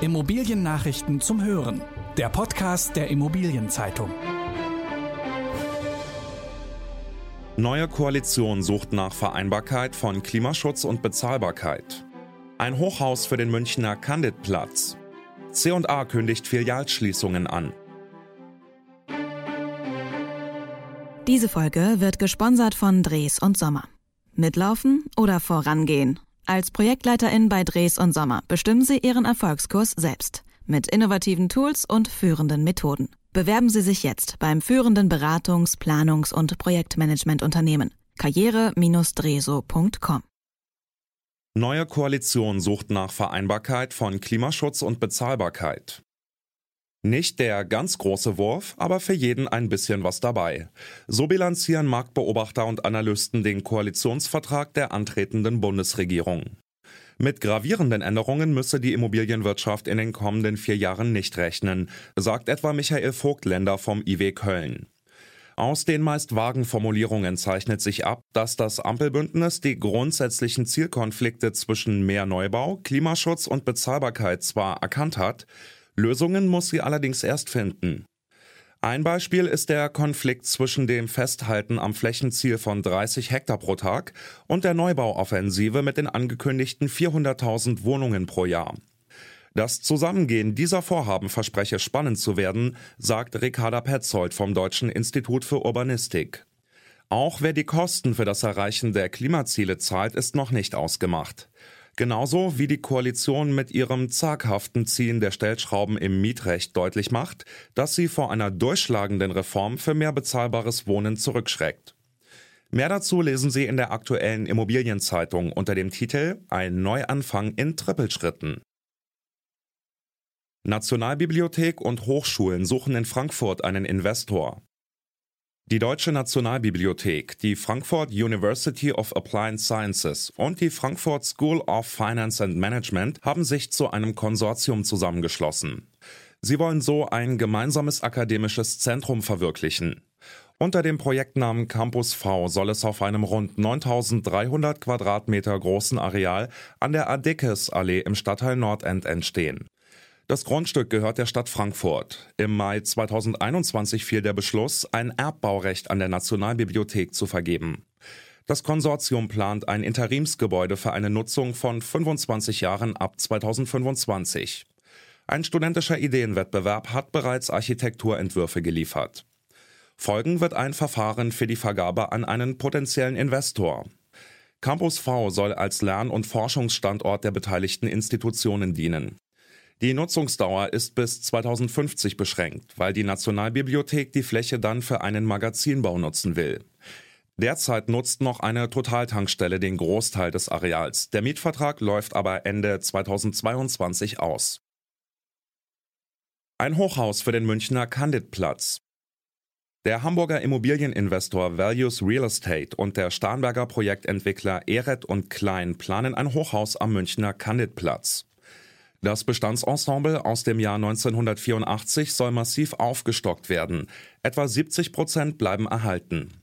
Immobiliennachrichten zum Hören. Der Podcast der Immobilienzeitung. Neue Koalition sucht nach Vereinbarkeit von Klimaschutz und Bezahlbarkeit. Ein Hochhaus für den Münchner Candidplatz. C&A kündigt Filialschließungen an. Diese Folge wird gesponsert von Dres und Sommer. Mitlaufen oder vorangehen? Als Projektleiterin bei Dres und Sommer bestimmen Sie Ihren Erfolgskurs selbst mit innovativen Tools und führenden Methoden. Bewerben Sie sich jetzt beim führenden Beratungs-, Planungs- und Projektmanagementunternehmen karriere-dreso.com. Neue Koalition sucht nach Vereinbarkeit von Klimaschutz und Bezahlbarkeit. Nicht der ganz große Wurf, aber für jeden ein bisschen was dabei. So bilanzieren Marktbeobachter und Analysten den Koalitionsvertrag der antretenden Bundesregierung. Mit gravierenden Änderungen müsse die Immobilienwirtschaft in den kommenden vier Jahren nicht rechnen, sagt etwa Michael Vogtländer vom IW Köln. Aus den meist vagen Formulierungen zeichnet sich ab, dass das Ampelbündnis die grundsätzlichen Zielkonflikte zwischen mehr Neubau, Klimaschutz und Bezahlbarkeit zwar erkannt hat, Lösungen muss sie allerdings erst finden. Ein Beispiel ist der Konflikt zwischen dem Festhalten am Flächenziel von 30 Hektar pro Tag und der Neubauoffensive mit den angekündigten 400.000 Wohnungen pro Jahr. Das Zusammengehen dieser Vorhaben verspreche spannend zu werden, sagt Ricarda Petzold vom Deutschen Institut für Urbanistik. Auch wer die Kosten für das Erreichen der Klimaziele zahlt, ist noch nicht ausgemacht. Genauso wie die Koalition mit ihrem zaghaften Ziehen der Stellschrauben im Mietrecht deutlich macht, dass sie vor einer durchschlagenden Reform für mehr bezahlbares Wohnen zurückschreckt. Mehr dazu lesen Sie in der aktuellen Immobilienzeitung unter dem Titel Ein Neuanfang in Trippelschritten. Nationalbibliothek und Hochschulen suchen in Frankfurt einen Investor. Die Deutsche Nationalbibliothek, die Frankfurt University of Applied Sciences und die Frankfurt School of Finance and Management haben sich zu einem Konsortium zusammengeschlossen. Sie wollen so ein gemeinsames akademisches Zentrum verwirklichen. Unter dem Projektnamen Campus V soll es auf einem rund 9300 Quadratmeter großen Areal an der Adekes Allee im Stadtteil Nordend entstehen. Das Grundstück gehört der Stadt Frankfurt. Im Mai 2021 fiel der Beschluss, ein Erbbaurecht an der Nationalbibliothek zu vergeben. Das Konsortium plant ein Interimsgebäude für eine Nutzung von 25 Jahren ab 2025. Ein studentischer Ideenwettbewerb hat bereits Architekturentwürfe geliefert. Folgen wird ein Verfahren für die Vergabe an einen potenziellen Investor. Campus V soll als Lern- und Forschungsstandort der beteiligten Institutionen dienen. Die Nutzungsdauer ist bis 2050 beschränkt, weil die Nationalbibliothek die Fläche dann für einen Magazinbau nutzen will. Derzeit nutzt noch eine Totaltankstelle den Großteil des Areals. Der Mietvertrag läuft aber Ende 2022 aus. Ein Hochhaus für den Münchner Candidplatz. Der Hamburger Immobilieninvestor Values Real Estate und der Starnberger Projektentwickler Eret und Klein planen ein Hochhaus am Münchner Candidplatz. Das Bestandsensemble aus dem Jahr 1984 soll massiv aufgestockt werden. Etwa 70 Prozent bleiben erhalten.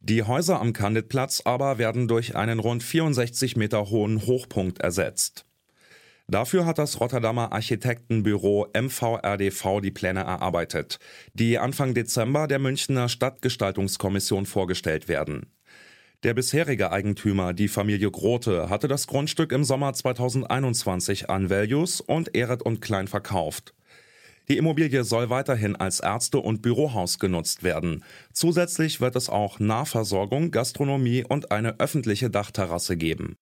Die Häuser am Candidplatz aber werden durch einen rund 64 Meter hohen Hochpunkt ersetzt. Dafür hat das Rotterdamer Architektenbüro MVRDV die Pläne erarbeitet, die Anfang Dezember der Münchner Stadtgestaltungskommission vorgestellt werden. Der bisherige Eigentümer, die Familie Grote, hatte das Grundstück im Sommer 2021 an Values und Eret und Klein verkauft. Die Immobilie soll weiterhin als Ärzte- und Bürohaus genutzt werden. Zusätzlich wird es auch Nahversorgung, Gastronomie und eine öffentliche Dachterrasse geben.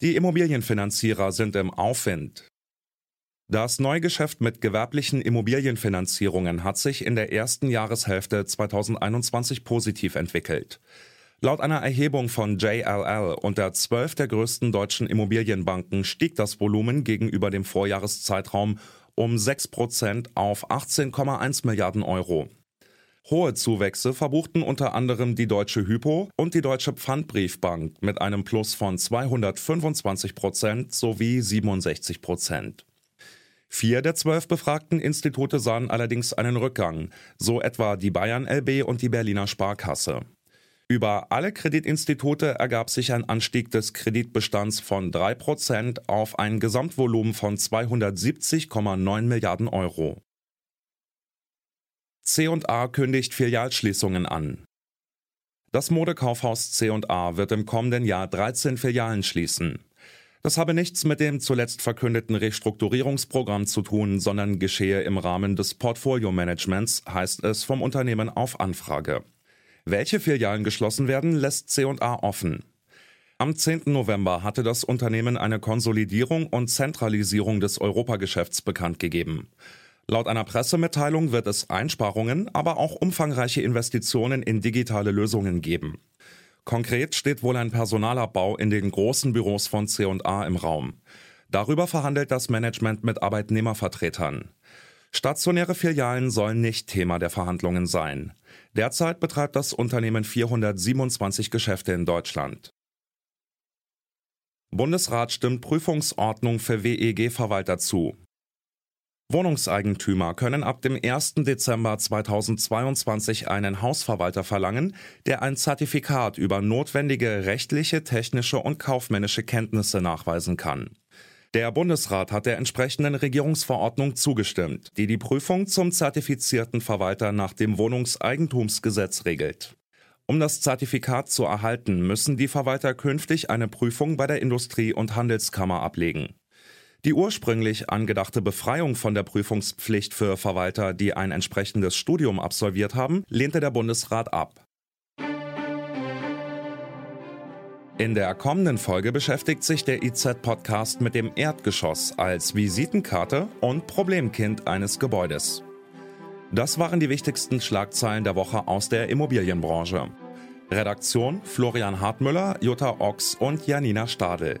Die Immobilienfinanzierer sind im Aufwind. Das Neugeschäft mit gewerblichen Immobilienfinanzierungen hat sich in der ersten Jahreshälfte 2021 positiv entwickelt. Laut einer Erhebung von JLL unter zwölf der größten deutschen Immobilienbanken stieg das Volumen gegenüber dem Vorjahreszeitraum um 6 Prozent auf 18,1 Milliarden Euro. Hohe Zuwächse verbuchten unter anderem die Deutsche Hypo und die Deutsche Pfandbriefbank mit einem Plus von 225 Prozent sowie 67 Prozent. Vier der zwölf befragten Institute sahen allerdings einen Rückgang, so etwa die Bayern LB und die Berliner Sparkasse. Über alle Kreditinstitute ergab sich ein Anstieg des Kreditbestands von 3% auf ein Gesamtvolumen von 270,9 Milliarden Euro. C&A kündigt Filialschließungen an. Das Modekaufhaus C&A wird im kommenden Jahr 13 Filialen schließen. Das habe nichts mit dem zuletzt verkündeten Restrukturierungsprogramm zu tun, sondern geschehe im Rahmen des Portfolio-Managements, heißt es vom Unternehmen auf Anfrage. Welche Filialen geschlossen werden, lässt C&A offen. Am 10. November hatte das Unternehmen eine Konsolidierung und Zentralisierung des Europageschäfts bekannt gegeben. Laut einer Pressemitteilung wird es Einsparungen, aber auch umfangreiche Investitionen in digitale Lösungen geben. Konkret steht wohl ein Personalabbau in den großen Büros von C&A im Raum. Darüber verhandelt das Management mit Arbeitnehmervertretern. Stationäre Filialen sollen nicht Thema der Verhandlungen sein. Derzeit betreibt das Unternehmen 427 Geschäfte in Deutschland. Bundesrat stimmt Prüfungsordnung für WEG-Verwalter zu. Wohnungseigentümer können ab dem 1. Dezember 2022 einen Hausverwalter verlangen, der ein Zertifikat über notwendige rechtliche, technische und kaufmännische Kenntnisse nachweisen kann. Der Bundesrat hat der entsprechenden Regierungsverordnung zugestimmt, die die Prüfung zum zertifizierten Verwalter nach dem Wohnungseigentumsgesetz regelt. Um das Zertifikat zu erhalten, müssen die Verwalter künftig eine Prüfung bei der Industrie- und Handelskammer ablegen. Die ursprünglich angedachte Befreiung von der Prüfungspflicht für Verwalter, die ein entsprechendes Studium absolviert haben, lehnte der Bundesrat ab. In der kommenden Folge beschäftigt sich der IZ-Podcast mit dem Erdgeschoss als Visitenkarte und Problemkind eines Gebäudes. Das waren die wichtigsten Schlagzeilen der Woche aus der Immobilienbranche. Redaktion Florian Hartmüller, Jutta Ochs und Janina Stadel.